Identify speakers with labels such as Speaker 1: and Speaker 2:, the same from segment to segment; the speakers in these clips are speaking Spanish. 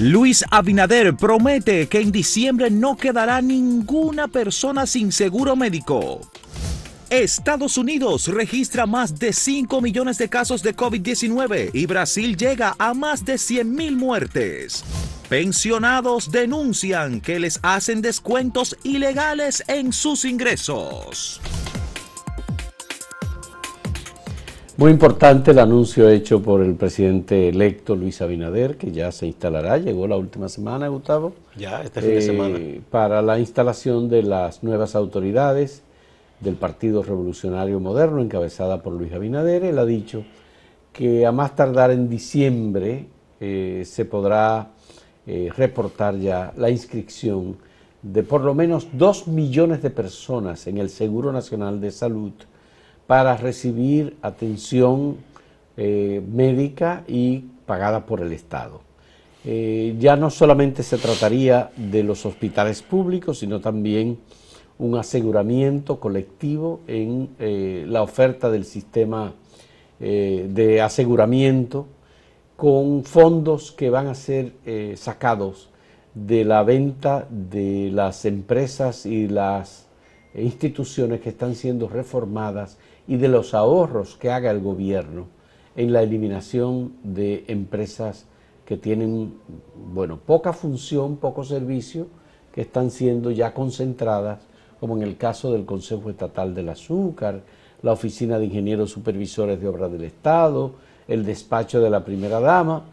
Speaker 1: Luis Abinader promete que en diciembre no quedará ninguna persona sin seguro médico. Estados Unidos registra más de 5 millones de casos de COVID-19 y Brasil llega a más de 100 mil muertes. Pensionados denuncian que les hacen descuentos ilegales en sus ingresos.
Speaker 2: Muy importante el anuncio hecho por el presidente electo Luis Abinader, que ya se instalará, llegó la última semana, Gustavo.
Speaker 3: Ya, este fin de semana.
Speaker 2: Eh, para la instalación de las nuevas autoridades del Partido Revolucionario Moderno, encabezada por Luis Abinader. Él ha dicho que a más tardar en diciembre eh, se podrá eh, reportar ya la inscripción de por lo menos dos millones de personas en el Seguro Nacional de Salud para recibir atención eh, médica y pagada por el Estado. Eh, ya no solamente se trataría de los hospitales públicos, sino también un aseguramiento colectivo en eh, la oferta del sistema de aseguramiento con fondos que van a ser sacados de la venta de las empresas y las instituciones que están siendo reformadas y de los ahorros que haga el gobierno en la eliminación de empresas que tienen, bueno, poca función, poco servicio, que están siendo ya concentradas, como en el caso del Consejo Estatal del Azúcar, la Oficina de Ingenieros Supervisores de Obras del Estado, el despacho de la Primera Dama,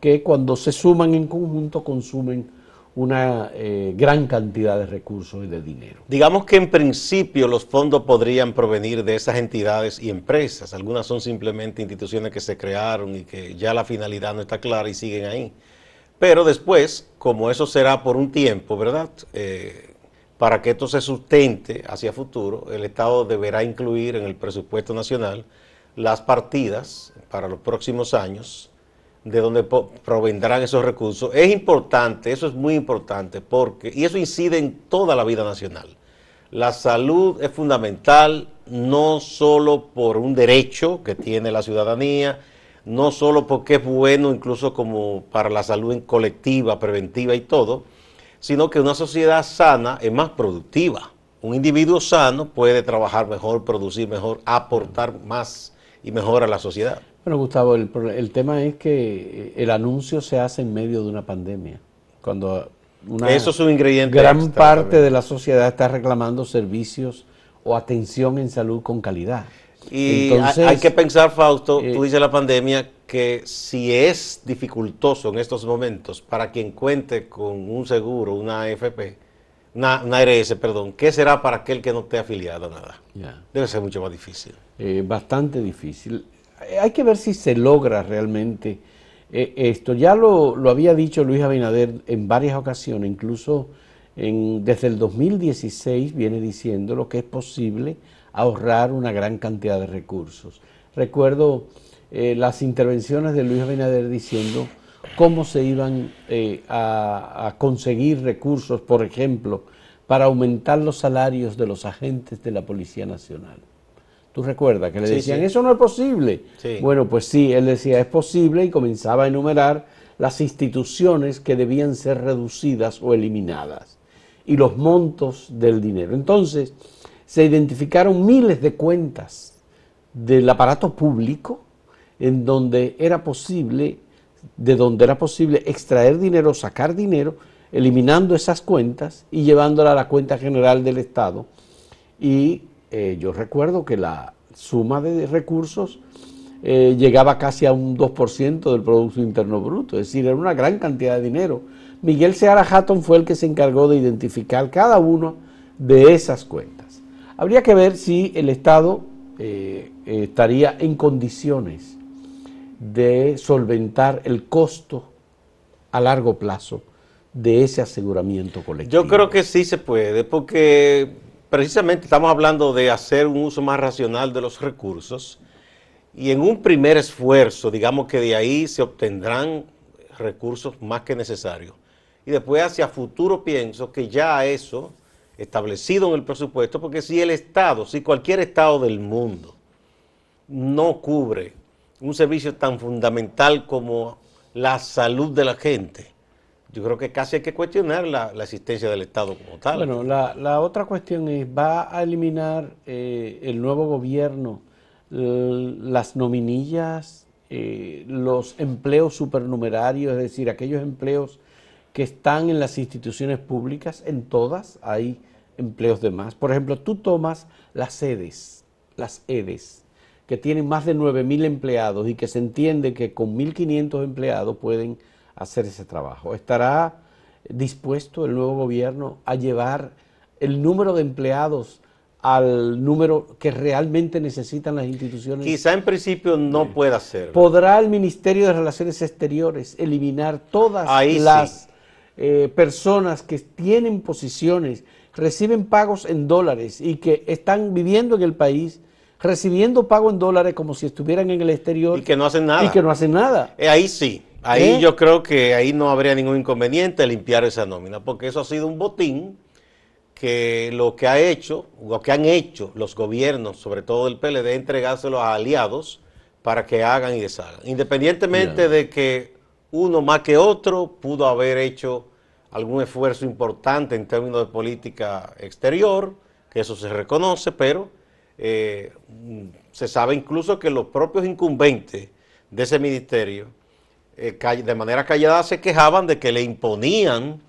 Speaker 2: que cuando se suman en conjunto consumen una eh, gran cantidad de recursos y de dinero.
Speaker 3: Digamos que en principio los fondos podrían provenir de esas entidades y empresas. Algunas son simplemente instituciones que se crearon y que ya la finalidad no está clara y siguen ahí. Pero después, como eso será por un tiempo, ¿verdad? Eh, para que esto se sustente hacia futuro, el Estado deberá incluir en el presupuesto nacional las partidas para los próximos años de donde provendrán esos recursos. Es importante, eso es muy importante, porque, y eso incide en toda la vida nacional. La salud es fundamental, no solo por un derecho que tiene la ciudadanía, no solo porque es bueno incluso como para la salud en colectiva, preventiva y todo, sino que una sociedad sana es más productiva. Un individuo sano puede trabajar mejor, producir mejor, aportar más y mejor a la sociedad.
Speaker 2: Bueno, Gustavo, el, tema es que el anuncio se hace en medio de una pandemia, cuando una
Speaker 3: Eso es un ingrediente
Speaker 2: gran parte de la sociedad está reclamando servicios o atención en salud con calidad.
Speaker 3: Y hay que pensar, Fausto, tú eh, dices la pandemia, que si es dificultoso en estos momentos para quien cuente con un seguro, una AFP, una, una ARS, perdón, ¿qué será para aquel que no esté afiliado a nada? Debe ser mucho más difícil.
Speaker 2: Eh, bastante difícil. Eh, hay que ver si se logra realmente eh, esto. Ya lo, había dicho Luis Abinader en varias ocasiones, incluso en, desde el 2016 viene diciendo lo que es posible ahorrar una gran cantidad de recursos. Recuerdo eh, las intervenciones de Luis Abinader diciendo cómo se iban a conseguir recursos, por ejemplo, para aumentar los salarios de los agentes de la Policía Nacional. ¿Tú recuerdas que le decían, eso no es posible? Bueno, pues sí, él decía, es posible y comenzaba a enumerar las instituciones que debían ser reducidas o eliminadas y los montos del dinero. Entonces, se identificaron miles de cuentas del aparato público en donde era posible, de donde era posible extraer dinero, sacar dinero, eliminando esas cuentas y llevándola a la cuenta general del Estado y eh, yo recuerdo que la suma de recursos eh, llegaba casi a un 2% del Producto Interno Bruto, es decir, era una gran cantidad de dinero. Miguel Seara Hatton fue el que se encargó de identificar cada uno de esas cuentas. Habría que ver si el Estado eh, estaría en condiciones de solventar el costo a largo plazo de ese aseguramiento colectivo.
Speaker 3: Yo creo que sí se puede, porque precisamente estamos hablando de hacer un uso más racional de los recursos y en un primer esfuerzo, digamos que de ahí se obtendrán recursos más que necesarios. Y después hacia futuro pienso que ya eso establecido en el presupuesto, porque si el Estado, si cualquier Estado del mundo no cubre un servicio tan fundamental como la salud de la gente, yo creo que casi hay que cuestionar la, existencia del Estado como tal.
Speaker 2: Bueno, la, otra cuestión es, ¿va a eliminar eh, el nuevo gobierno las nominillas, eh, los empleos supernumerarios, es decir, aquellos empleos que están en las instituciones públicas, en todas hay empleos de más. Por ejemplo, tú tomas las sedes, las EDES, que tienen más de 9.000 empleados y que se entiende que con 1.500 empleados pueden hacer ese trabajo. ¿Estará dispuesto el nuevo gobierno a llevar el número de empleados al número que realmente necesitan las instituciones?
Speaker 3: Quizá en principio no pueda hacerlo.
Speaker 2: ¿Podrá el Ministerio de Relaciones Exteriores eliminar todas las eh, personas que tienen posiciones, reciben pagos en dólares y que están viviendo en el país? recibiendo pago en dólares como si estuvieran en el exterior.
Speaker 3: Y que no hacen nada.
Speaker 2: Y que no hacen nada.
Speaker 3: Eh, ahí sí. Ahí ¿Eh? yo creo que ahí no habría ningún inconveniente limpiar esa nómina, porque eso ha sido un botín que lo que ha hecho, lo que han hecho los gobiernos, sobre todo el PLD, entregárselo a aliados para que hagan y deshagan. Independientemente de que uno más que otro pudo haber hecho algún esfuerzo importante en términos de política exterior, que eso se reconoce, pero eh, se sabe incluso que los propios incumbentes de ese ministerio eh, de manera callada se quejaban de que le imponían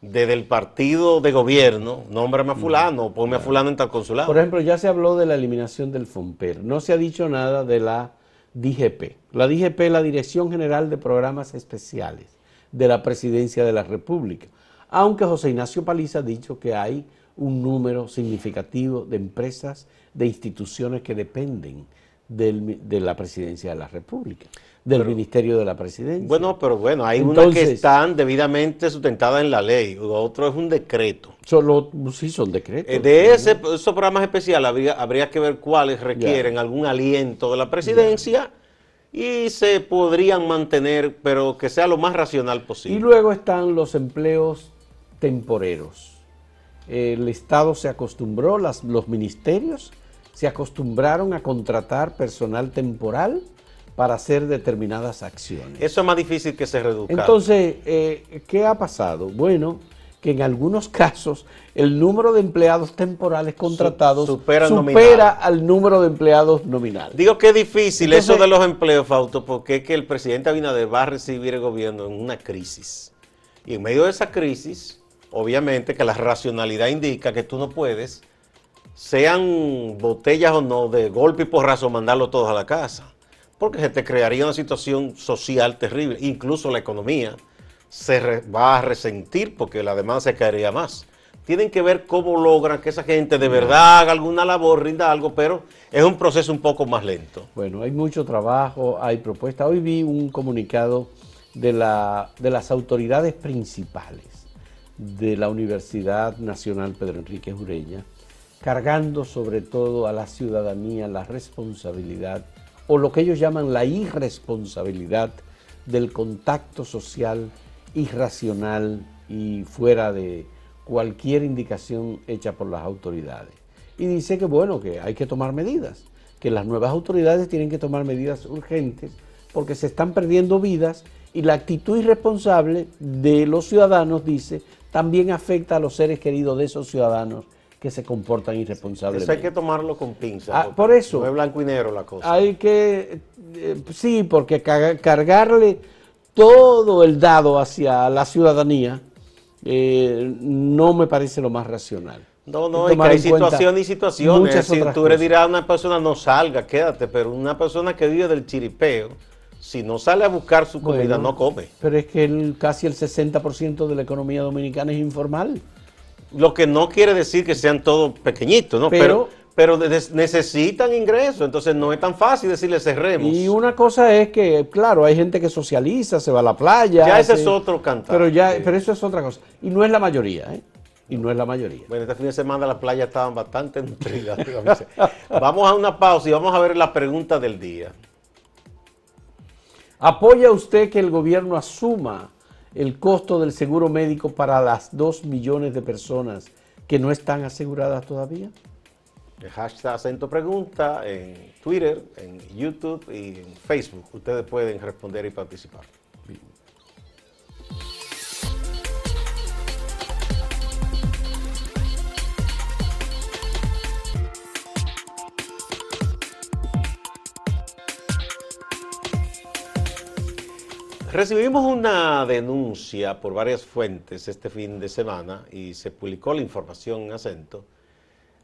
Speaker 3: desde el partido de gobierno, nómbrame a fulano, ponme a fulano en tal consulado.
Speaker 2: Por ejemplo, ya se habló de la eliminación del FOMPER, no se ha dicho nada de la DGP. La DGP es la Dirección General de Programas Especiales de la Presidencia de la República, aunque José Ignacio Paliza ha dicho que hay un número significativo de empresas, de instituciones que dependen de la Presidencia de la República del Ministerio de la Presidencia.
Speaker 3: Bueno, pero bueno, hay unas que están debidamente sustentadas en la ley, otro es un decreto.
Speaker 2: Solo, sí, son decretos.
Speaker 3: Eh, de ese, esos programas especiales habría, habría que ver cuáles requieren algún aliento de la presidencia y se podrían mantener, pero que sea lo más racional posible.
Speaker 2: Y luego están los empleos temporeros. El Estado se acostumbró, las, los ministerios se acostumbraron a contratar personal temporal para hacer determinadas acciones.
Speaker 3: Eso es más difícil que se reduzca.
Speaker 2: Entonces, eh, ¿qué ha pasado? Bueno, que en algunos casos el número de empleados temporales contratados supera, al número de empleados nominales.
Speaker 3: Digo que es difícil eso de los empleos, Fausto, porque es que el presidente Abinader va a recibir el gobierno en una crisis. Y en medio de esa crisis, obviamente que la racionalidad indica que tú no puedes, sean botellas o no, de golpe y porrazo, mandarlo todos a la casa porque se te crearía una situación social terrible. Incluso la economía se va a resentir porque la demanda se caería más. Tienen que ver cómo logran que esa gente de verdad haga alguna labor, rinda algo, pero es un proceso un poco más lento.
Speaker 2: Bueno, hay mucho trabajo, hay propuestas. Hoy vi un comunicado de, la, de las autoridades principales de la Universidad Nacional Pedro Enrique Ureña, cargando sobre todo a la ciudadanía la responsabilidad o lo que ellos llaman la irresponsabilidad del contacto social irracional y fuera de cualquier indicación hecha por las autoridades. Y dice que bueno, que hay que tomar medidas, que las nuevas autoridades tienen que tomar medidas urgentes porque se están perdiendo vidas y la actitud irresponsable de los ciudadanos, dice, también afecta a los seres queridos de esos ciudadanos que se comportan irresponsablemente.
Speaker 3: Eso hay que tomarlo con pinza.
Speaker 2: Ah, por eso.
Speaker 3: No es blanco y negro la cosa.
Speaker 2: Hay que, eh, sí, porque cargarle todo el dado hacia la ciudadanía eh, no me parece lo más racional.
Speaker 3: No, no, hay, que hay situaciones y situaciones. Si tú le dirás a una persona no salga, quédate, pero una persona que vive del chiripeo, si no sale a buscar su comida, no come.
Speaker 2: Pero es que el, casi el 60% de la economía dominicana es informal.
Speaker 3: Lo que no quiere decir que sean todos pequeñitos, ¿no? Pero, pero, necesitan ingresos, entonces no es tan fácil decirle cerremos.
Speaker 2: Y una cosa es que, claro, hay gente que socializa, se va a la playa.
Speaker 3: Ya ese es otro cantar.
Speaker 2: Pero, ya, pero eso es otra cosa. Y no es la mayoría, ¿eh? Y no es la mayoría.
Speaker 3: Bueno, este fin de semana las playas estaban bastante nutridas. vamos a una pausa y vamos a ver la pregunta del día.
Speaker 2: ¿Apoya usted que el gobierno asuma el costo del seguro médico para las 2 millones de personas que no están aseguradas todavía?
Speaker 3: El hashtag acento pregunta en Twitter, en YouTube y en Facebook. Ustedes pueden responder y participar. Recibimos una denuncia por varias fuentes este fin de semana y se publicó la información en acento.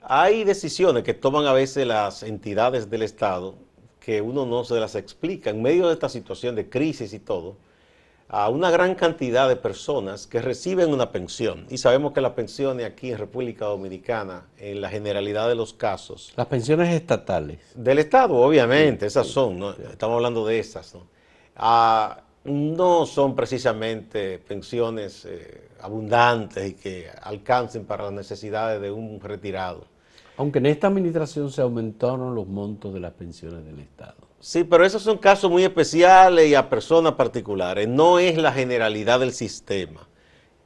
Speaker 3: Hay decisiones que toman a veces las entidades del Estado que uno no se las explica en medio de esta situación de crisis y todo, a una gran cantidad de personas que reciben una pensión. Y sabemos que las pensiones aquí en República Dominicana, en la generalidad de los casos...
Speaker 2: Las pensiones estatales.
Speaker 3: Del Estado, obviamente, esas son, ¿no? estamos hablando de esas. ¿no? Ah, no son precisamente pensiones eh, abundantes y que alcancen para las necesidades de un retirado.
Speaker 2: Aunque en esta administración se aumentaron los montos de las pensiones del Estado.
Speaker 3: Sí, pero esos son casos muy especiales y a personas particulares, no es la generalidad del sistema.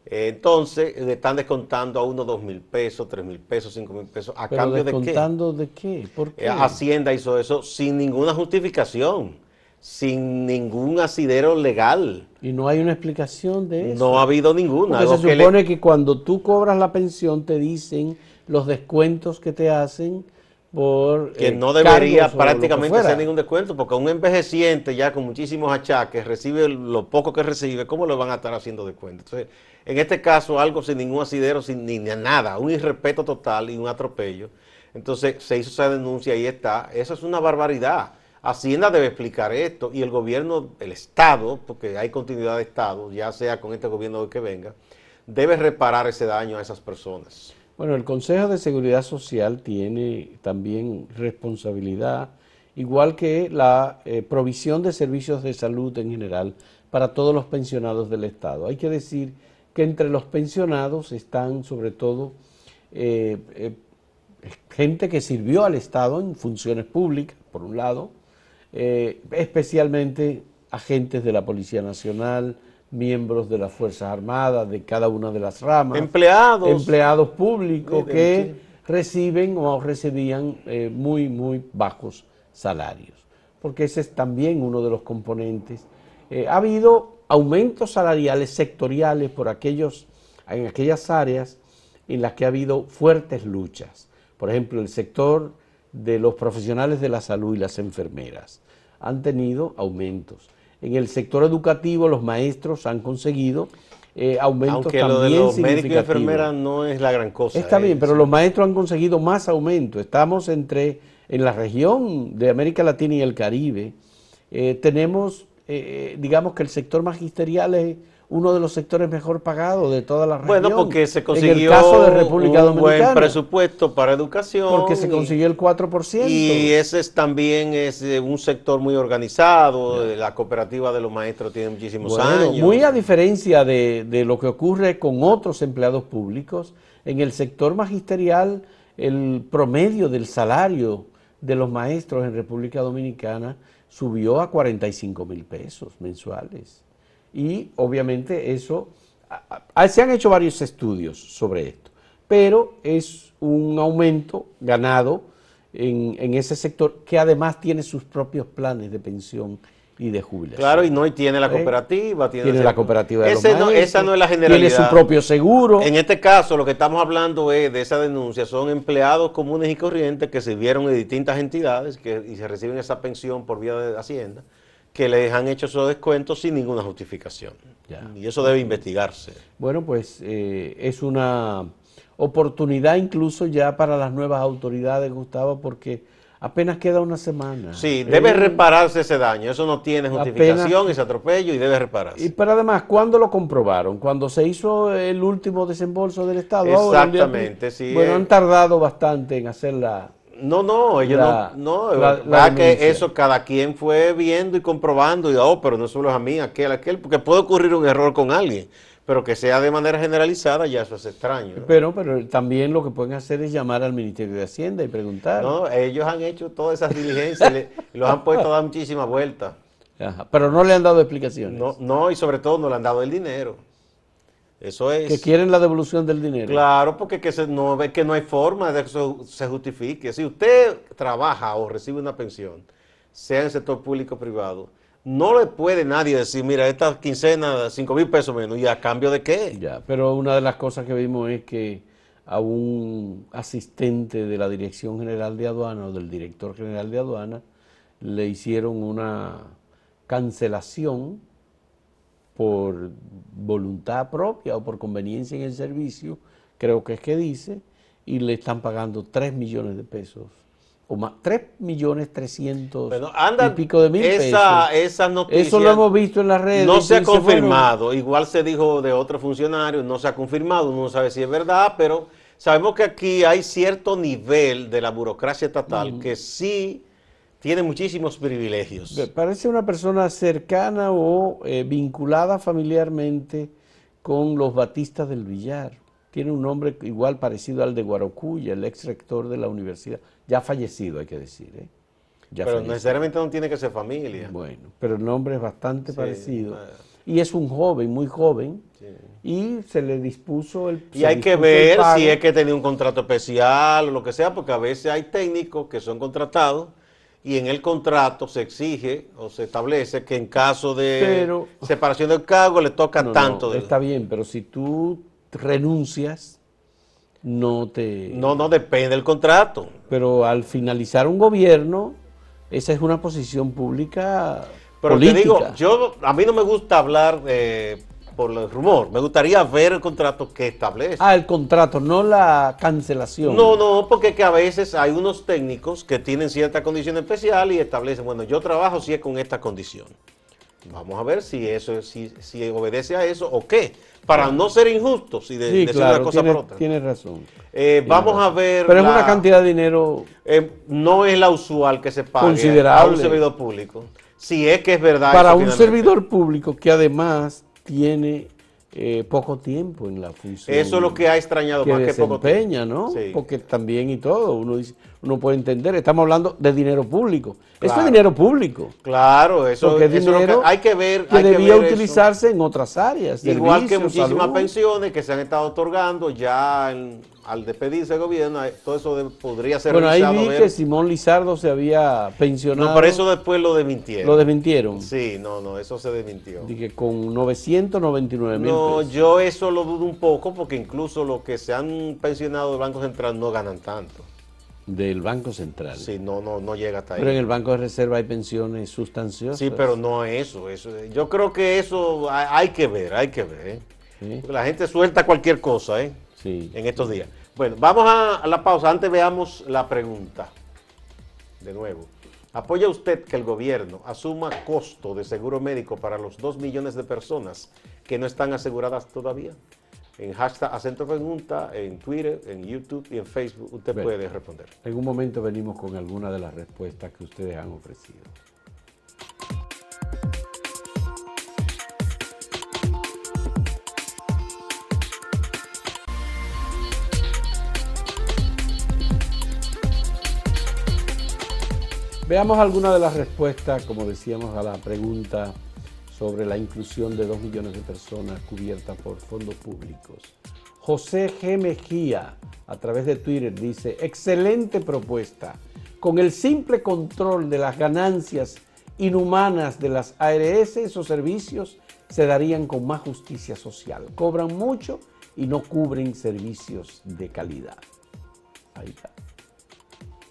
Speaker 3: Entonces, le están descontando a uno dos mil pesos, tres mil pesos, cinco mil pesos, ¿a cambio de qué?
Speaker 2: ¿Descontando de qué? ¿Por qué?
Speaker 3: Eh, Hacienda hizo eso sin ninguna justificación sin ningún asidero legal.
Speaker 2: Y no hay una explicación de eso.
Speaker 3: No ha habido ninguna.
Speaker 2: Porque se supone que, cuando tú cobras la pensión te dicen los descuentos que te hacen por...
Speaker 3: Que eh, no debería prácticamente hacer ningún descuento, porque un envejeciente ya con muchísimos achaques recibe lo poco que recibe, ¿cómo le van a estar haciendo descuento? Entonces, en este caso, algo sin ningún asidero, sin ni nada, un irrespeto total y un atropello. Entonces, se hizo esa denuncia y está. Eso es una barbaridad. Hacienda debe explicar esto y el gobierno, el Estado, porque hay continuidad de Estado, ya sea con este gobierno que venga, debe reparar ese daño a esas personas.
Speaker 2: Bueno, el Consejo de Seguridad Social tiene también responsabilidad, igual que la eh, provisión de servicios de salud en general para todos los pensionados del Estado. Hay que decir que entre los pensionados están sobre todo eh, eh, gente que sirvió al Estado en funciones públicas, por un lado, eh, especialmente agentes de la Policía Nacional, miembros de las Fuerzas Armadas, de cada una de las ramas.
Speaker 3: Empleados.
Speaker 2: Empleados públicos que reciben o recibían eh, muy, muy bajos salarios. Porque ese es también uno de los componentes. Eh, ha habido aumentos salariales sectoriales por aquellos, en aquellas áreas en las que ha habido fuertes luchas. Por ejemplo, el sector de los profesionales de la salud y las enfermeras han tenido aumentos. En el sector educativo los maestros han conseguido eh, aumentos
Speaker 3: Aunque lo de los médicos y enfermeras no es la gran cosa.
Speaker 2: Está bien, pero los maestros han conseguido más aumento. Estamos entre, en la región de América Latina y el Caribe, eh, tenemos, eh, digamos que el sector magisterial es uno de los sectores mejor pagados de toda la región.
Speaker 3: Bueno, porque se consiguió un buen presupuesto para educación.
Speaker 2: Porque se consiguió el 4%.
Speaker 3: Y ese es, también es eh, un sector muy organizado, la cooperativa de los maestros tiene muchísimos años.
Speaker 2: Muy a diferencia de, de lo que ocurre con otros empleados públicos, en el sector magisterial el promedio del salario de los maestros en República Dominicana subió a 45 mil pesos mensuales y obviamente eso, se han hecho varios estudios sobre esto, pero es un aumento ganado en, ese sector que además tiene sus propios planes de pensión y de jubilación.
Speaker 3: Claro, y no y tiene la ¿Eh? cooperativa.
Speaker 2: Tiene, la cooperativa de los
Speaker 3: Esa no es la generalidad.
Speaker 2: Tiene su propio seguro.
Speaker 3: En este caso, lo que estamos hablando es de esa denuncia, son empleados comunes y corrientes que sirvieron en distintas entidades que, y se reciben esa pensión por vía de Hacienda que les han hecho esos descuentos sin ninguna justificación. Y eso debe investigarse.
Speaker 2: Bueno, pues eh, es una oportunidad incluso ya para las nuevas autoridades, Gustavo, porque apenas queda una semana.
Speaker 3: Sí, debe repararse ese daño. Eso no tiene justificación, ese atropello, y debe repararse.
Speaker 2: Y pero además, ¿cuándo lo comprobaron? Cuando se hizo el último desembolso del Estado.
Speaker 3: Exactamente, sí.
Speaker 2: Bueno, han tardado bastante en hacer la,
Speaker 3: no, no, ellos no, no, que eso cada quien fue viendo y comprobando y, oh, pero no solo es a mí, aquel, aquel, porque puede ocurrir un error con alguien, pero que sea de manera generalizada ya eso es extraño.
Speaker 2: Pero, pero también lo que pueden hacer es llamar al Ministerio de Hacienda y preguntar.
Speaker 3: No, ellos han hecho todas esas diligencias y los han puesto a dar muchísimas vueltas.
Speaker 2: pero no le han dado explicaciones.
Speaker 3: No, no, y sobre todo no le han dado el dinero. Eso es.
Speaker 2: Que quieren la devolución del dinero.
Speaker 3: Claro, porque que se, no, que no hay forma de que eso se justifique. Si usted trabaja o recibe una pensión, sea en el sector público o privado, no le puede nadie decir, mira, esta quincena, 5 mil pesos menos, ¿y a cambio de qué?
Speaker 2: Ya, pero una de las cosas que vimos es que a un asistente de la Dirección General de Aduana o del Director General de Aduana le hicieron una cancelación por voluntad propia o por conveniencia en el servicio, creo que es que dice, y le están pagando 3 millones de pesos. O más, 3 millones 300 y pico de mil
Speaker 3: esa,
Speaker 2: pesos.
Speaker 3: Esa noticia
Speaker 2: Eso lo hemos visto en las redes.
Speaker 3: No se ha confirmado. Igual se dijo de otro funcionario, no se ha confirmado. Uno no sabe si es verdad, pero sabemos que aquí hay cierto nivel de la burocracia estatal que sí tiene muchísimos privilegios.
Speaker 2: Parece una persona cercana o eh, vinculada familiarmente con los batistas del Villar. Tiene un nombre igual parecido al de Guarocuya, el ex rector de la universidad. Ya fallecido, hay que decir. ¿eh?
Speaker 3: pero necesariamente no tiene que ser familia.
Speaker 2: Bueno, pero el nombre es bastante parecido. Y es un joven, muy joven, y se le dispuso el...
Speaker 3: Y hay que ver si es que tenía un contrato especial o lo que sea, porque a veces hay técnicos que son contratados y en el contrato se exige o se establece que en caso de separación del cargo le toca tanto.
Speaker 2: está bien, pero si tú renuncias, no te...
Speaker 3: No, no depende del contrato.
Speaker 2: Pero al finalizar un gobierno, esa es una posición pública
Speaker 3: Pero te digo, yo, a mí no me gusta hablar de por el rumor. Me gustaría ver el contrato que establece.
Speaker 2: Ah, el contrato, no la cancelación.
Speaker 3: No, no, porque que a veces hay unos técnicos que tienen cierta condición especial y establecen, bueno, yo trabajo si es con esta condición. Vamos a ver si eso si, si obedece a eso o qué. Para no ser injustos y de,
Speaker 2: decir una cosa por otra. Tienes razón.
Speaker 3: Eh, vamos a ver.
Speaker 2: Pero es una cantidad de dinero.
Speaker 3: Eh, no es la usual que se pague
Speaker 2: considerable.
Speaker 3: a un servidor público. Si es que es verdad.
Speaker 2: Para un servidor público que además tiene eh, poco tiempo en la función.
Speaker 3: Eso es lo que ha extrañado
Speaker 2: que más que poco tiempo. ¿no? Porque también y todo, uno, dice, uno puede entender, estamos hablando de dinero público. Eso es dinero público.
Speaker 3: Claro, eso, es dinero que hay que ver.
Speaker 2: Que debía utilizarse en otras áreas.
Speaker 3: Igual que muchísimas pensiones que se han estado otorgando ya en al despedirse el gobierno, todo eso podría ser
Speaker 2: Bueno, ahí vi que Simón Lizardo se había pensionado.
Speaker 3: No, por eso después lo desmintieron.
Speaker 2: ¿Lo desmintieron?
Speaker 3: Sí, no, no, eso se desmintió.
Speaker 2: Dije, con 999 mil
Speaker 3: No, yo eso lo dudo un poco porque incluso los que se han pensionado del Banco Central no ganan tanto.
Speaker 2: Del Banco Central.
Speaker 3: Sí, no, no, no llega hasta
Speaker 2: ahí. Pero en el Banco de Reserva hay pensiones sustanciosas.
Speaker 3: Sí, pero no eso, eso. Yo creo que eso hay, que ver, hay que ver. ¿eh? La gente suelta cualquier cosa, ¿eh? en estos días. Bueno, vamos a, la pausa. Antes veamos la pregunta. De nuevo. ¿Apoya usted que el gobierno asuma costo de seguro médico para los 2 millones de personas que no están aseguradas todavía? En hashtag acento pregunta, en Twitter, en YouTube y en Facebook usted puede responder.
Speaker 2: En un momento venimos con algunas de las respuestas que ustedes han ofrecido. Veamos algunas de las respuestas, como decíamos, a la pregunta sobre la inclusión de dos millones de personas cubiertas por fondos públicos. José G. Mejía, a través de Twitter, dice, excelente propuesta. Con el simple control de las ganancias inhumanas de las ARS, esos servicios se darían con más justicia social. Cobran mucho y no cubren servicios de calidad. Ahí está.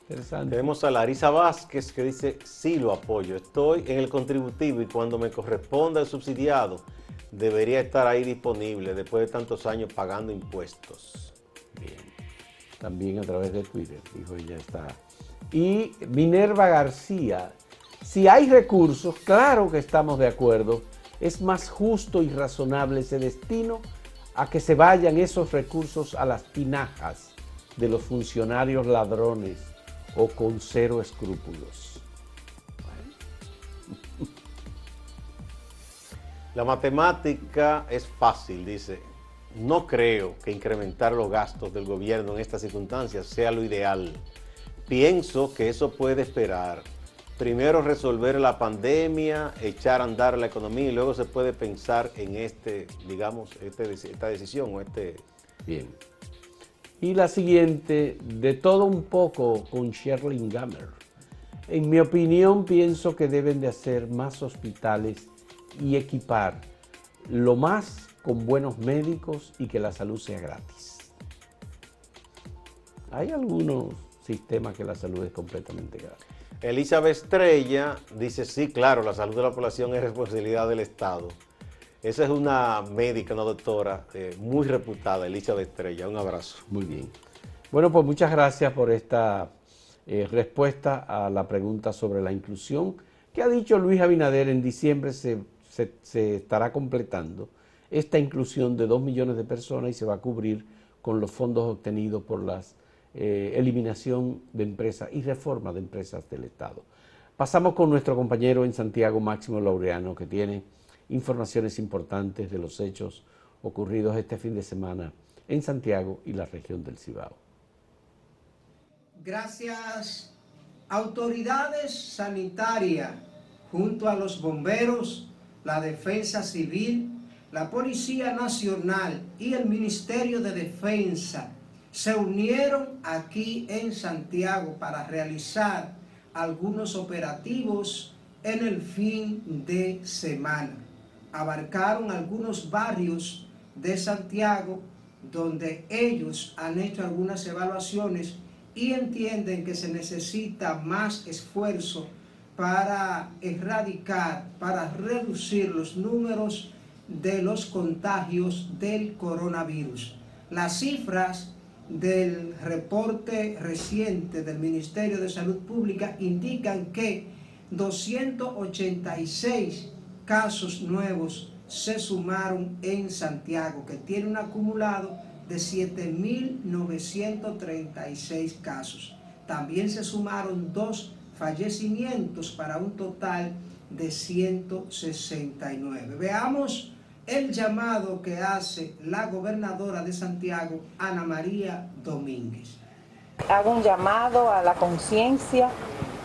Speaker 3: Tenemos a Larisa Vázquez que dice, sí lo apoyo, estoy en el contributivo y cuando me corresponda el subsidiado, debería estar ahí disponible después de tantos años pagando impuestos.
Speaker 2: Bien, también a través de Twitter, dijo ella está. Y Minerva García, si hay recursos, claro que estamos de acuerdo, es más justo y razonable ese destino a que se vayan esos recursos a las tinajas de los funcionarios ladrones o con cero escrúpulos.
Speaker 3: La matemática es fácil, dice. No creo que incrementar los gastos del gobierno en estas circunstancias sea lo ideal. Pienso que eso puede esperar. Primero resolver la pandemia, echar a andar la economía y luego se puede pensar en este, digamos, este, esta decisión o este...
Speaker 2: Bien. Y la siguiente, de todo un poco con Sherlyn Gamer. En mi opinión, pienso que deben de hacer más hospitales y equipar lo más con buenos médicos y que la salud sea gratis. Hay algunos sistemas que la salud es completamente gratis.
Speaker 3: Elizabeth Estrella dice, sí, claro, la salud de la población es responsabilidad del Estado. Esa es una médica, una doctora eh, muy reputada, Elisa de Estrella. Un abrazo.
Speaker 2: Muy bien. Bueno, pues muchas gracias por esta eh, respuesta a la pregunta sobre la inclusión que ha dicho Luis Abinader. En diciembre se, estará completando esta inclusión de dos millones de personas y se va a cubrir con los fondos obtenidos por la eh, eliminación de empresas y reforma de empresas del Estado. Pasamos con nuestro compañero en Santiago, Máximo Laureano, que tiene informaciones importantes de los hechos ocurridos este fin de semana en Santiago y la región del Cibao.
Speaker 4: Gracias. Autoridades sanitarias, junto a los bomberos, la defensa civil, la Policía Nacional y el Ministerio de Defensa se unieron aquí en Santiago para realizar algunos operativos en el fin de semana abarcaron algunos barrios de Santiago donde ellos han hecho algunas evaluaciones y entienden que se necesita más esfuerzo para erradicar, para reducir los números de los contagios del coronavirus. Las cifras del reporte reciente del Ministerio de Salud Pública indican que 286 casos nuevos se sumaron en Santiago, que tiene un acumulado de 7.936 casos. También se sumaron dos fallecimientos para un total de 169. Veamos el llamado que hace la gobernadora de Santiago, Ana María Domínguez.
Speaker 5: Hago un llamado a la conciencia,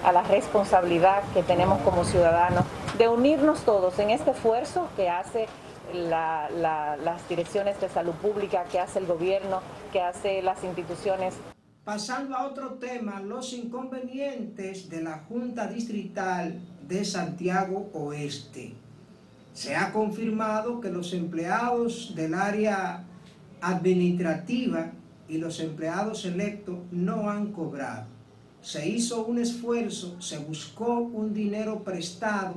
Speaker 5: a la responsabilidad que tenemos como ciudadanos de unirnos todos en este esfuerzo que hace las direcciones de salud pública, que hace el gobierno, que hace las instituciones.
Speaker 4: Pasando a otro tema, los inconvenientes de la Junta Distrital de Santiago Oeste. Se ha confirmado que los empleados del área administrativa y los empleados electos no han cobrado. Se hizo un esfuerzo, se buscó un dinero prestado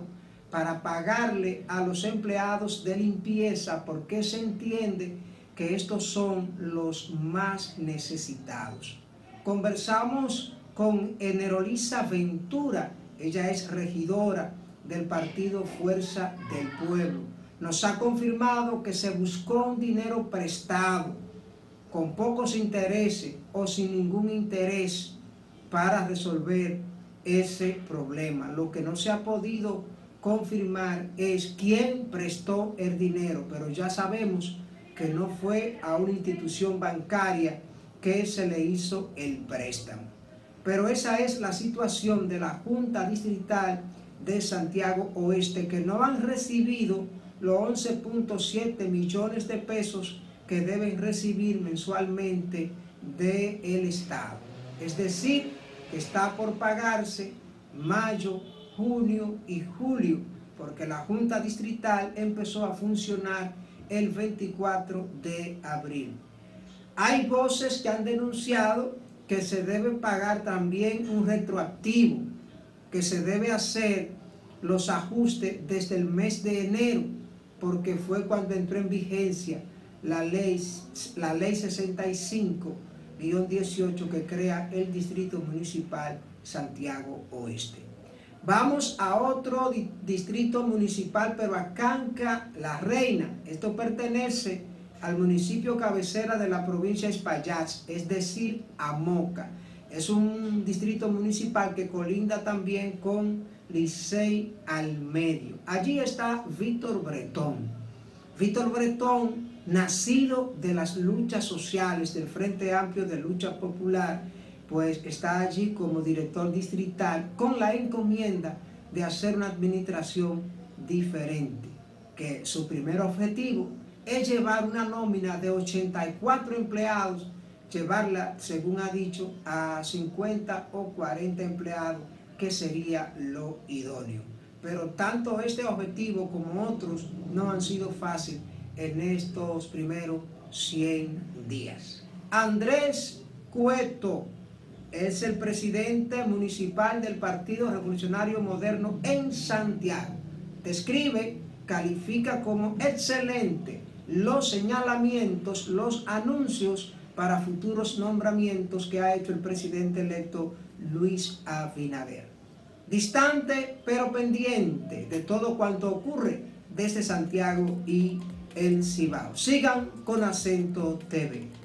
Speaker 4: para pagarle a los empleados de limpieza porque se entiende que estos son los más necesitados. Conversamos con Enerolisa Ventura, ella es regidora del partido Fuerza del Pueblo. Nos ha confirmado que se buscó un dinero prestado con pocos intereses o sin ningún interés para resolver ese problema. Lo que no se ha podido confirmar es quién prestó el dinero, pero ya sabemos que no fue a una institución bancaria que se le hizo el préstamo. Pero esa es la situación de la Junta Distrital de Santiago Oeste, que no han recibido los 11.7 millones de pesos que deben recibir mensualmente del Estado. Es decir, que está por pagarse mayo, junio y julio, porque la Junta Distrital empezó a funcionar el 24 de abril. Hay voces que han denunciado que se debe pagar también un retroactivo, que se debe hacer los ajustes desde el mes de enero, porque fue cuando entró en vigencia la ley, la ley 65-18 que crea el Distrito Municipal Santiago Oeste. Vamos a otro distrito municipal, pero a Canca La Reina. Esto pertenece al municipio cabecera de la provincia de Espaillat, es decir, a Moca. Es un distrito municipal que colinda también con Licey al medio. Allí está Víctor Bretón. Víctor Bretón, nacido de las luchas sociales del Frente Amplio de Lucha Popular, pues está allí como director distrital con la encomienda de hacer una administración diferente, que su primer objetivo es llevar una nómina de 84 empleados, llevarla, según ha dicho, a 50 o 40 empleados, que sería lo idóneo. Pero tanto este objetivo como otros no han sido fáciles en estos primeros 100 días. Andrés Cueto, es el presidente municipal del Partido Revolucionario Moderno en Santiago. Describe califica como excelente los señalamientos, los anuncios para futuros nombramientos que ha hecho el presidente electo Luis Abinader. Distante pero pendiente de todo cuanto ocurre desde Santiago y el Cibao. Sigan con Acento TV.